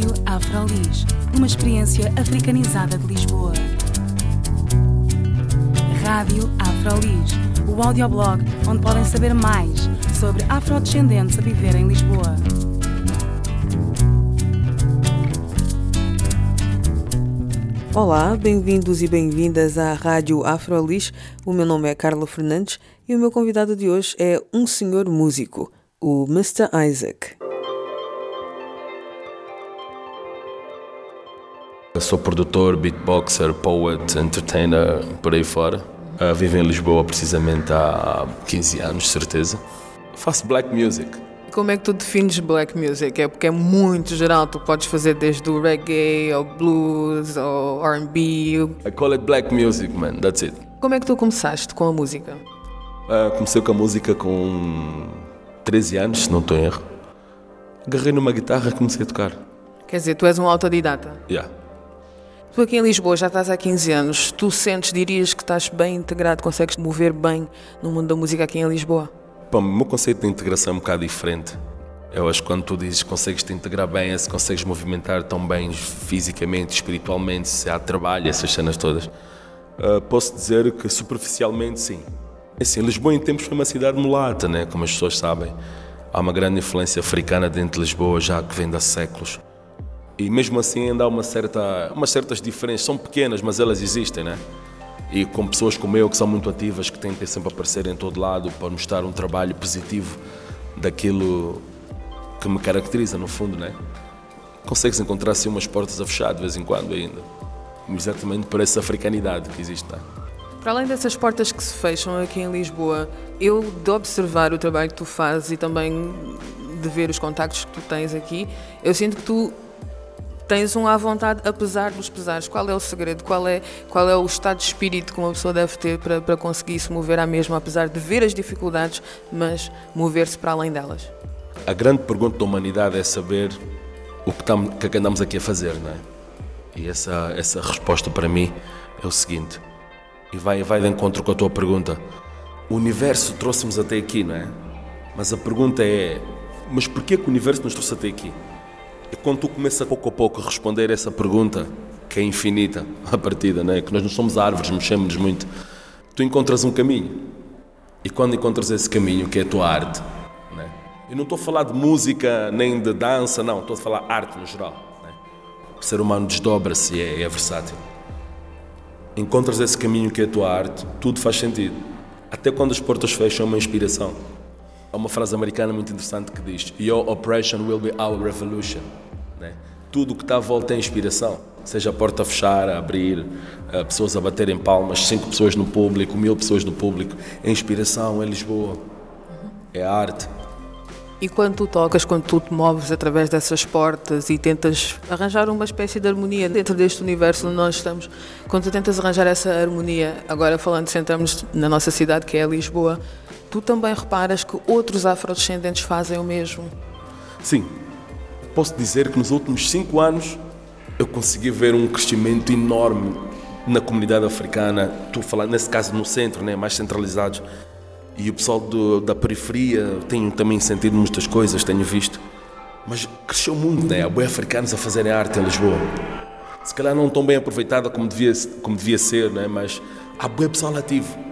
Rádio Afrolis, uma experiência africanizada de Lisboa. Rádio Afrolis, o audioblog onde podem saber mais sobre afrodescendentes a viver em Lisboa. Olá, bem-vindos e bem-vindas à Rádio Afrolis. O meu nome é Carla Fernandes e o meu convidado de hoje é um senhor músico, o Mr. Isaac. Eu sou produtor, beatboxer, poet, entertainer, por aí fora. Uh, vivo em Lisboa precisamente há 15 anos, certeza. Faço black music. Como é que tu defines black music? É porque é muito geral, tu podes fazer desde o reggae, ao blues, ao R&B. I call it black music, man, that's it. Como é que tu começaste com a música? Uh, comecei com a música com 13 anos, se não estou em erro. Agarrei numa guitarra e comecei a tocar. Quer dizer, tu és um autodidata? Yeah. Tu aqui em Lisboa já estás há 15 anos, tu sentes, dirias que estás bem integrado, consegues mover bem no mundo da música aqui em Lisboa? Bom, o meu conceito de integração é um bocado diferente. Eu acho que quando tu dizes consegues te integrar bem, é se consegues movimentar tão bem fisicamente, espiritualmente, se há trabalho, essas cenas todas. Uh, posso dizer que superficialmente sim. É assim, Lisboa em tempos foi uma cidade mulata, né? como as pessoas sabem. Há uma grande influência africana dentro de Lisboa já que vem de há séculos. E mesmo assim ainda há uma certa, umas certas diferenças, são pequenas, mas elas existem, né? E com pessoas como eu, que são muito ativas, que tentem sempre aparecer em todo lado para mostrar um trabalho positivo daquilo que me caracteriza, no fundo, né? Consegues encontrar assim umas portas a fechar de vez em quando ainda. Exatamente por essa africanidade que existe, né? Para além dessas portas que se fecham aqui em Lisboa, eu de observar o trabalho que tu fazes e também de ver os contactos que tu tens aqui, eu sinto que tu tens um à vontade, apesar dos pesares. Qual é o segredo? Qual é, qual é o estado de espírito que uma pessoa deve ter para, para conseguir se mover à mesma, apesar de ver as dificuldades, mas mover-se para além delas? A grande pergunta da humanidade é saber o que, estamos, que andamos aqui a fazer, não é? E essa, essa resposta para mim é o seguinte, e vai, vai de encontro com a tua pergunta. O universo trouxe-nos até aqui, não é? Mas a pergunta é, mas porquê que o universo nos trouxe até aqui? E quando tu começas pouco a pouco a responder essa pergunta, que é infinita, a partida, né? que nós não somos árvores, mexemos muito, tu encontras um caminho. E quando encontras esse caminho, que é a tua arte, né? eu não estou a falar de música nem de dança, não, estou a falar arte no geral. Né? O ser humano desdobra-se e é, é versátil. Encontras esse caminho que é a tua arte, tudo faz sentido. Até quando as portas fecham, é uma inspiração. Há uma frase americana muito interessante que diz: Your oppression will be our revolution. Né? Tudo que está à volta é inspiração. Seja a porta a fechar, a abrir, a pessoas a baterem palmas, cinco pessoas no público, mil pessoas no público. É inspiração, é Lisboa. É arte. E quando tu tocas, quando tu te moves através dessas portas e tentas arranjar uma espécie de harmonia dentro deste universo onde nós estamos, quando tu tentas arranjar essa harmonia, agora falando, sentamos na nossa cidade que é Lisboa, tu também reparas que outros afrodescendentes fazem o mesmo? Sim. Posso dizer que nos últimos cinco anos eu consegui ver um crescimento enorme na comunidade africana. Estou falando, nesse caso, no centro, né, mais centralizados. E o pessoal do, da periferia, tenho também sentido muitas coisas, tenho visto. Mas cresceu muito, né? Há boi africanos a fazerem arte em Lisboa. Se calhar não tão bem aproveitada como devia, como devia ser, né? mas há boi pessoal ativo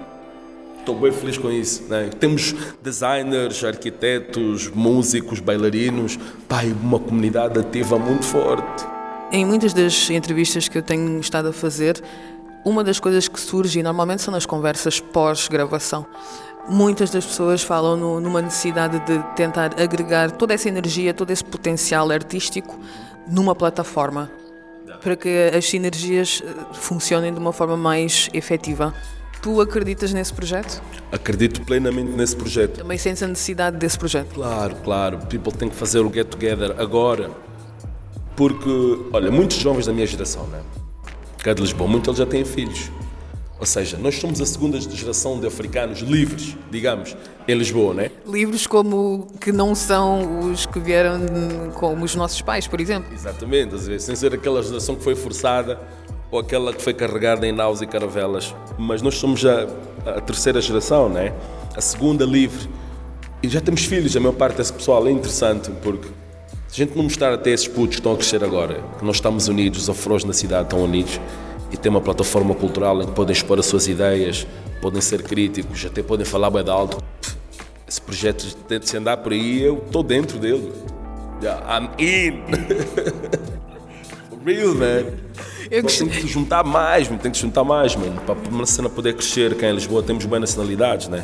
Estou bem feliz com isso. Né? Temos designers, arquitetos, músicos, bailarinos, pai, uma comunidade ativa muito forte. Em muitas das entrevistas que eu tenho estado a fazer, uma das coisas que surge, normalmente são nas conversas pós-gravação, muitas das pessoas falam no, numa necessidade de tentar agregar toda essa energia, todo esse potencial artístico numa plataforma para que as sinergias eh, funcionem de uma forma mais efetiva. Tu acreditas nesse projeto? Acredito plenamente nesse projeto. Também sentes a necessidade desse projeto? Claro, claro. People têm que fazer o get together agora. Porque, olha, muitos jovens da minha geração, né? Cá de Lisboa, muitos já têm filhos. Ou seja, nós somos a segunda geração de africanos livres, digamos, em Lisboa, né? Livres como que não são os que vieram como os nossos pais, por exemplo. Exatamente, sem ser aquela geração que foi forçada ou aquela que foi carregada em naus e caravelas. Mas nós somos já a terceira geração, né? a segunda livre. E já temos filhos, a maior parte desse pessoal é interessante porque Se a gente não mostrar até esses putos que estão a crescer agora, que nós estamos unidos, os afros na cidade estão unidos, e tem uma plataforma cultural em que podem expor as suas ideias, podem ser críticos, até podem falar bem alto. Esse projeto, se andar por aí, eu estou dentro dele. Yeah, I'm in! Real, man! Eu Tem que juntar mais, tem que juntar mais, mano, para uma cena poder crescer. Cá em Lisboa temos boas nacionalidades, né?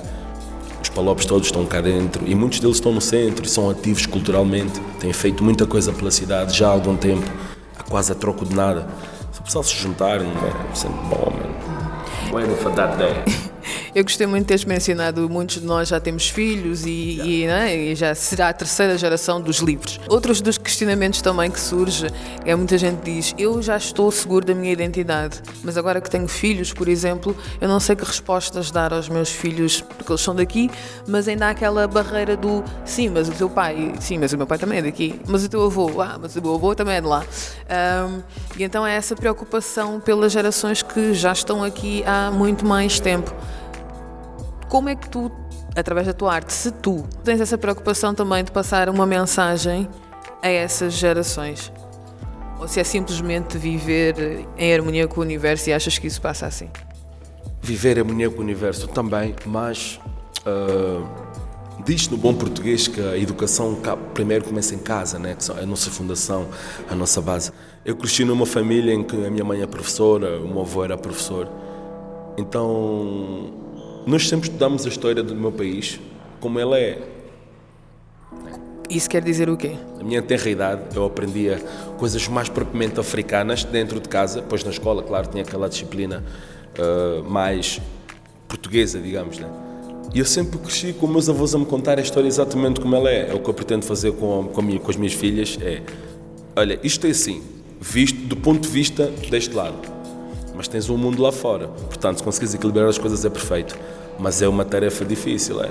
Os palopes todos estão cá dentro e muitos deles estão no centro e são ativos culturalmente. Têm feito muita coisa pela cidade já há algum tempo, há quase a troco de nada. Se o pessoal se juntar, é sempre bom, mano. Waiting for that day. Eu gostei muito de teres mencionado, muitos de nós já temos filhos e, e, né, e, já será a terceira geração dos livros. Outros dos questionamentos também que surge é muita gente diz: Eu já estou seguro da minha identidade, mas agora que tenho filhos, por exemplo, eu não sei que respostas dar aos meus filhos, porque eles são daqui, mas ainda há aquela barreira do sim, mas o teu pai, sim, mas o meu pai também é daqui, mas o teu avô, ah, mas o meu avô também é de lá. Um, e então é essa preocupação pelas gerações que já estão aqui há muito mais tempo. Como é que tu, através da tua arte, se tu tens essa preocupação também de passar uma mensagem a essas gerações? Ou se é simplesmente viver em harmonia com o universo e achas que isso passa assim? Viver em harmonia com o universo também, mas uh, diz no bom português que a educação primeiro começa em casa, né? que é a nossa fundação, a nossa base. Eu cresci numa família em que a minha mãe é professora, o meu avô era professor, então nós sempre estudamos a história do meu país como ela é. Isso quer dizer o quê? Na minha tenra idade, eu aprendia coisas mais propriamente africanas dentro de casa, pois na escola, claro, tinha aquela disciplina uh, mais portuguesa, digamos, né? E eu sempre cresci com meus avós a me contar a história exatamente como ela é. É o que eu pretendo fazer com, com, minha, com as minhas filhas. É, olha, isto é assim, visto do ponto de vista deste lado mas tens um mundo lá fora. Portanto, se conseguires equilibrar as coisas é perfeito. Mas é uma tarefa difícil, é?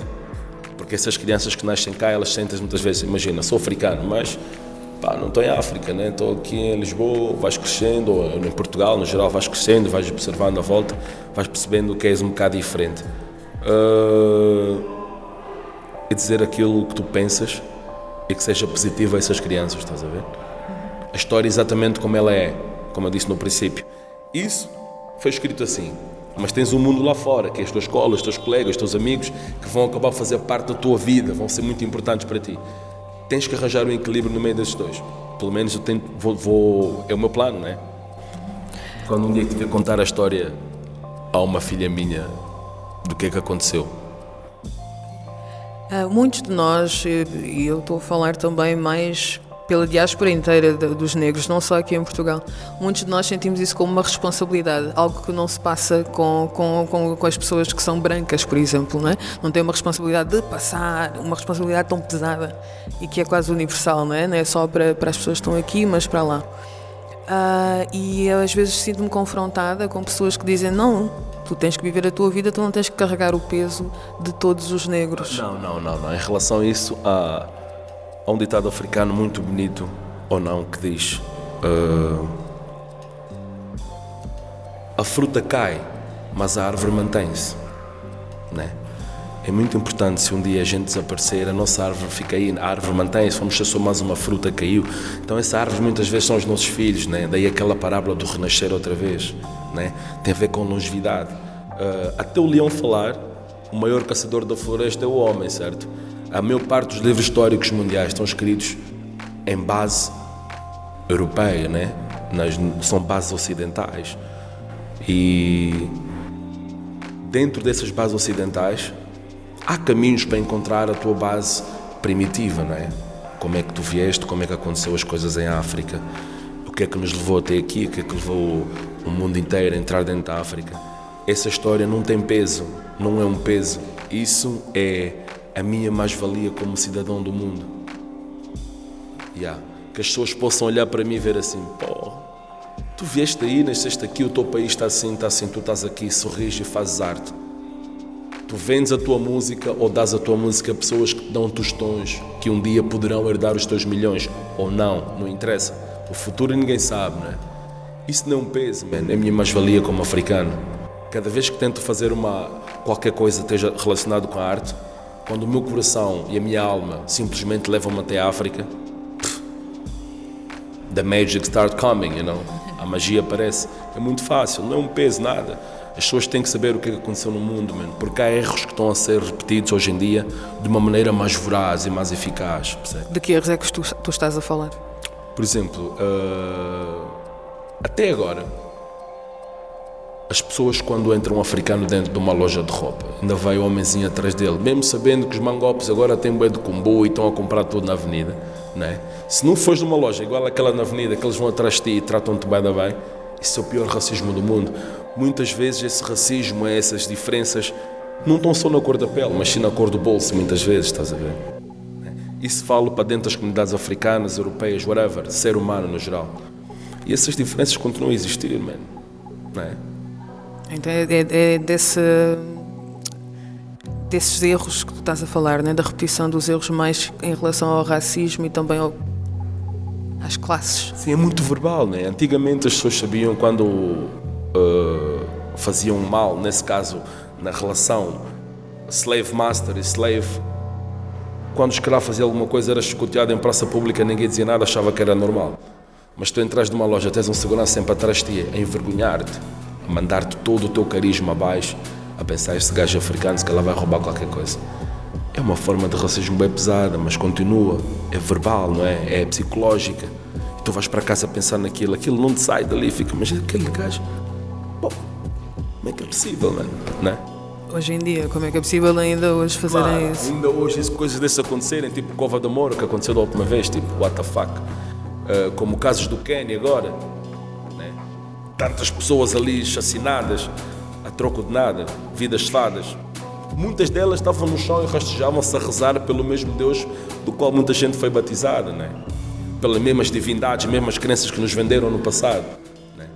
Porque essas crianças que nascem cá, elas sentem muitas vezes, imagina, sou africano, mas pá, não estou em África, né? estou aqui em Lisboa, vais crescendo, ou em Portugal, no geral, vais crescendo, vais observando a volta, vais percebendo que és um bocado diferente. Uh, e dizer aquilo que tu pensas e que seja positivo a essas crianças, estás a ver? A história exatamente como ela é, como eu disse no princípio. Isso foi escrito assim. Mas tens um mundo lá fora, que é a tua escola, os teus colegas, os teus amigos, que vão acabar a fazer parte da tua vida, vão ser muito importantes para ti. Tens que arranjar um equilíbrio no meio desses dois. Pelo menos eu tento, vou, vou, é o meu plano, né? Quando um dia tiver contar a história a uma filha minha do que é que aconteceu. Uh, muitos de nós, e eu estou a falar também mais pela diáspora inteira dos negros, não só aqui em Portugal. Muitos de nós sentimos isso como uma responsabilidade, algo que não se passa com, com, com, com as pessoas que são brancas, por exemplo, não é? Não tem uma responsabilidade de passar, uma responsabilidade tão pesada e que é quase universal, não é? Não é só para, para as pessoas que estão aqui, mas para lá. Uh, e eu, às vezes sinto-me confrontada com pessoas que dizem não, tu tens que viver a tua vida, tu não tens que carregar o peso de todos os negros. Não, não, não, não. Em relação a isso, há... Uh Há um ditado africano muito bonito, ou não, que diz: uh, A fruta cai, mas a árvore mantém-se. Né? É muito importante se um dia a gente desaparecer, a nossa árvore fica aí, a árvore mantém-se, vamos ser só mais uma fruta caiu. Então essa árvore muitas vezes são os nossos filhos, né? daí aquela parábola do renascer outra vez. Né? Tem a ver com longevidade. Uh, até o leão falar, o maior caçador da floresta é o homem, certo? A maior parte dos livros históricos mundiais estão escritos em base europeia, né? Nas, são bases ocidentais. E dentro dessas bases ocidentais há caminhos para encontrar a tua base primitiva, não é? Como é que tu vieste, como é que aconteceu as coisas em África, o que é que nos levou até aqui, o que é que levou o mundo inteiro a entrar dentro da África. Essa história não tem peso, não é um peso. Isso é a minha mais-valia como cidadão do mundo. Yeah. Que as pessoas possam olhar para mim e ver assim: pô, tu vieste aí, nasceste aqui, o teu país está assim, está assim, tu estás aqui, sorris e fazes arte. Tu vendes a tua música ou dás a tua música a pessoas que te dão tostões, que um dia poderão herdar os teus milhões, ou não, não interessa. O futuro ninguém sabe, não é? Isso não é peso, man. é a minha mais-valia como africano. Cada vez que tento fazer uma, qualquer coisa esteja relacionado com a arte, quando o meu coração e a minha alma simplesmente levam-me até a África, The magic start coming, you know? A magia aparece. É muito fácil, não é um peso, nada. As pessoas têm que saber o que, é que aconteceu no mundo, mano, porque há erros que estão a ser repetidos hoje em dia de uma maneira mais voraz e mais eficaz. Percebe? De que erros é que tu, tu estás a falar? Por exemplo, uh, até agora, as pessoas quando entram um africano dentro de uma loja de roupa, ainda vai o homenzinho atrás dele, mesmo sabendo que os mangopes agora têm bué de combo e estão a comprar tudo na avenida, né? Se não fores numa loja igual aquela na avenida que eles vão atrás de ti e tratam-te bem da bem, isso é o pior racismo do mundo. Muitas vezes esse racismo, essas diferenças, não estão só na cor da pele, mas sim na cor do bolso, muitas vezes, estás a ver? Isso falo para dentro das comunidades africanas, europeias, whatever, ser humano no geral. E essas diferenças continuam a existir, mano. Não é? Então é, é, é desse, desses erros que tu estás a falar, né? da repetição dos erros mais em relação ao racismo e também ao, às classes. Sim, é muito verbal. Né? Antigamente as pessoas sabiam quando uh, faziam mal, nesse caso na relação slave master e slave. Quando o escravo fazia alguma coisa era chicoteado em praça pública, ninguém dizia nada, achava que era normal. Mas tu entras numa loja, tens um segurança sempre atrás de ti, a envergonhar-te a mandar-te todo o teu carisma abaixo, a pensar este gajo africano se que ela vai roubar qualquer coisa. É uma forma de racismo bem pesada, mas continua. É verbal, não é? É psicológica. E tu vais para casa pensar naquilo, aquilo não te sai dali, fica, mas aquele gajo. Pô, como é que é possível, mano? Não é? Hoje em dia, como é que é possível ainda hoje fazerem isso? Ainda hoje coisas desses acontecerem, tipo Cova de Moro, que aconteceu da última vez, tipo, what the fuck. Uh, como casos do Kenny agora, tantas pessoas ali chacinadas a troco de nada, vidas fadas. Muitas delas estavam no chão e rastejavam-se a rezar pelo mesmo Deus do qual muita gente foi batizada, né? pelas mesmas divindades, mesmas crenças que nos venderam no passado. Né?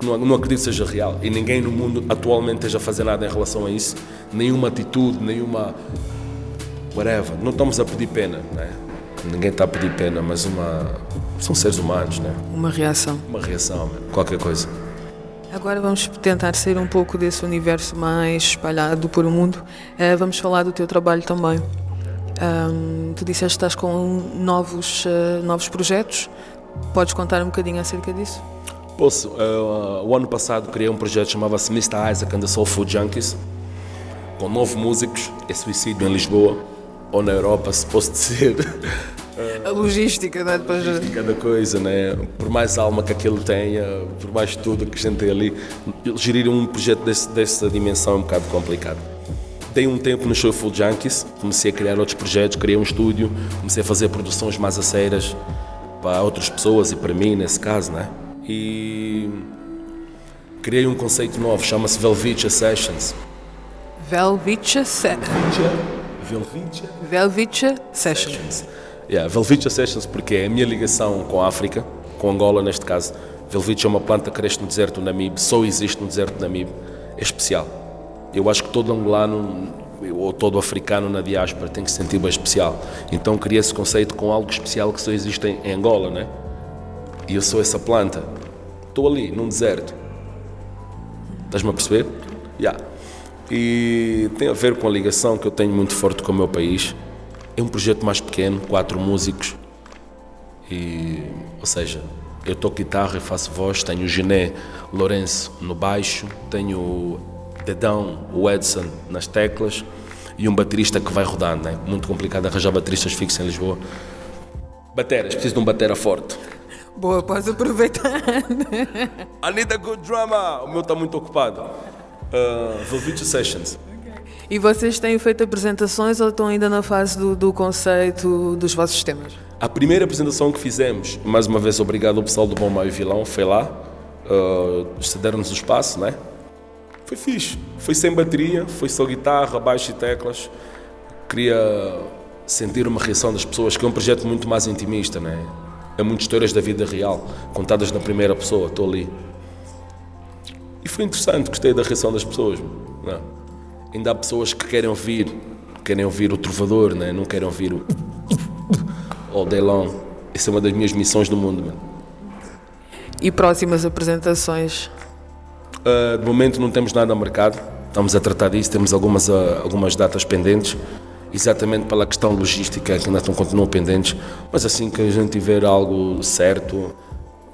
Não, não acredito que seja real e ninguém no mundo atualmente esteja a fazer nada em relação a isso, nenhuma atitude, nenhuma. whatever. Não estamos a pedir pena, né? ninguém está a pedir pena, mas uma. são seres humanos, né? Uma reação. Uma reação, qualquer coisa. Agora vamos tentar sair um pouco desse universo mais espalhado por o mundo. Uh, vamos falar do teu trabalho também. Um, tu disseste que estás com novos, uh, novos projetos. Podes contar um bocadinho acerca disso? Posso. Uh, o ano passado criei um projeto que chamava-se Mr. Isaac and the Soul Food Junkies, com nove músicos. É suicídio em Lisboa ou na Europa, se posso dizer. a logística, não é? Depois... A logística da coisa, né? Por mais alma que aquilo tenha, por mais tudo que a gente tem ali, gerir um projeto desse, dessa dimensão é um bocado complicado. Dei um tempo no Showful Junkies, comecei a criar outros projetos, criei um estúdio, comecei a fazer produções mais a sérias para outras pessoas e para mim, nesse caso, né? E criei um conceito novo, chama-se Velvicia Sessions. Velvicia Sessions. Velvicia Sessions. Sessions. Yeah, Velvicia Sessions porque é a minha ligação com a África, com Angola neste caso. Velvicia é uma planta que cresce no deserto do Namibe, só existe no deserto do Namibe, é especial. Eu acho que todo angolano ou todo africano na diáspora tem que se sentir bem especial. Então criei esse conceito com algo especial que só existe em Angola, né? E eu sou essa planta. Estou ali, num deserto. Estás-me a perceber? Yeah. E tem a ver com a ligação que eu tenho muito forte com o meu país é um projeto mais pequeno, quatro músicos. E, ou seja, eu toco guitarra e faço voz, tenho o Gené Lourenço no baixo, tenho o Dedão, o Edson nas teclas e um baterista que vai rodando. Né? Muito complicado arranjar bateristas fixos em Lisboa. Bateras, preciso de um batera forte. Boa, podes aproveitar. I need a good drummer. O meu está muito ocupado. Uh, Velvet Sessions. E vocês têm feito apresentações ou estão ainda na fase do, do conceito dos vossos temas? A primeira apresentação que fizemos, mais uma vez obrigado ao pessoal do Bom Maio Vilão, foi lá, uh, cederam-nos o espaço, né? Foi fixe, foi sem bateria, foi só guitarra, baixo e teclas. Queria sentir uma reação das pessoas, que é um projeto muito mais intimista, né? É muitas histórias da vida real, contadas na primeira pessoa, estou ali. E foi interessante, gostei da reação das pessoas. Não? Ainda há pessoas que querem ouvir, querem ouvir o trovador, né? não querem ouvir o all day long. Essa é uma das minhas missões no mundo. Mano. E próximas apresentações? Uh, de momento não temos nada marcado, estamos a tratar disso, temos algumas, uh, algumas datas pendentes, exatamente pela questão logística que ainda estão, continuam pendentes, mas assim que a gente tiver algo certo,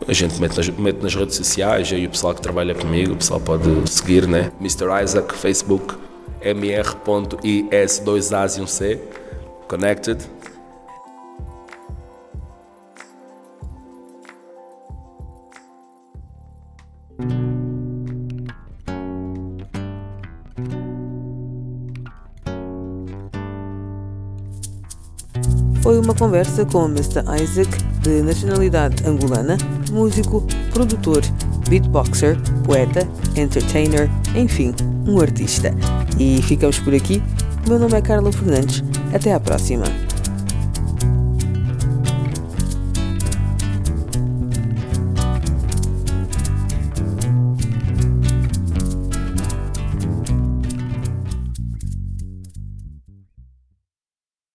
a gente mete nas, mete nas redes sociais, aí o pessoal que trabalha comigo, o pessoal pode seguir, né? Mr. Isaac, Facebook, mr.is2as e um C, connected. Foi uma conversa com Mr. Isaac, de nacionalidade angolana, músico, produtor, beatboxer, poeta, entertainer, enfim, um artista. E ficamos por aqui. Meu nome é Carla Fernandes. Até à próxima.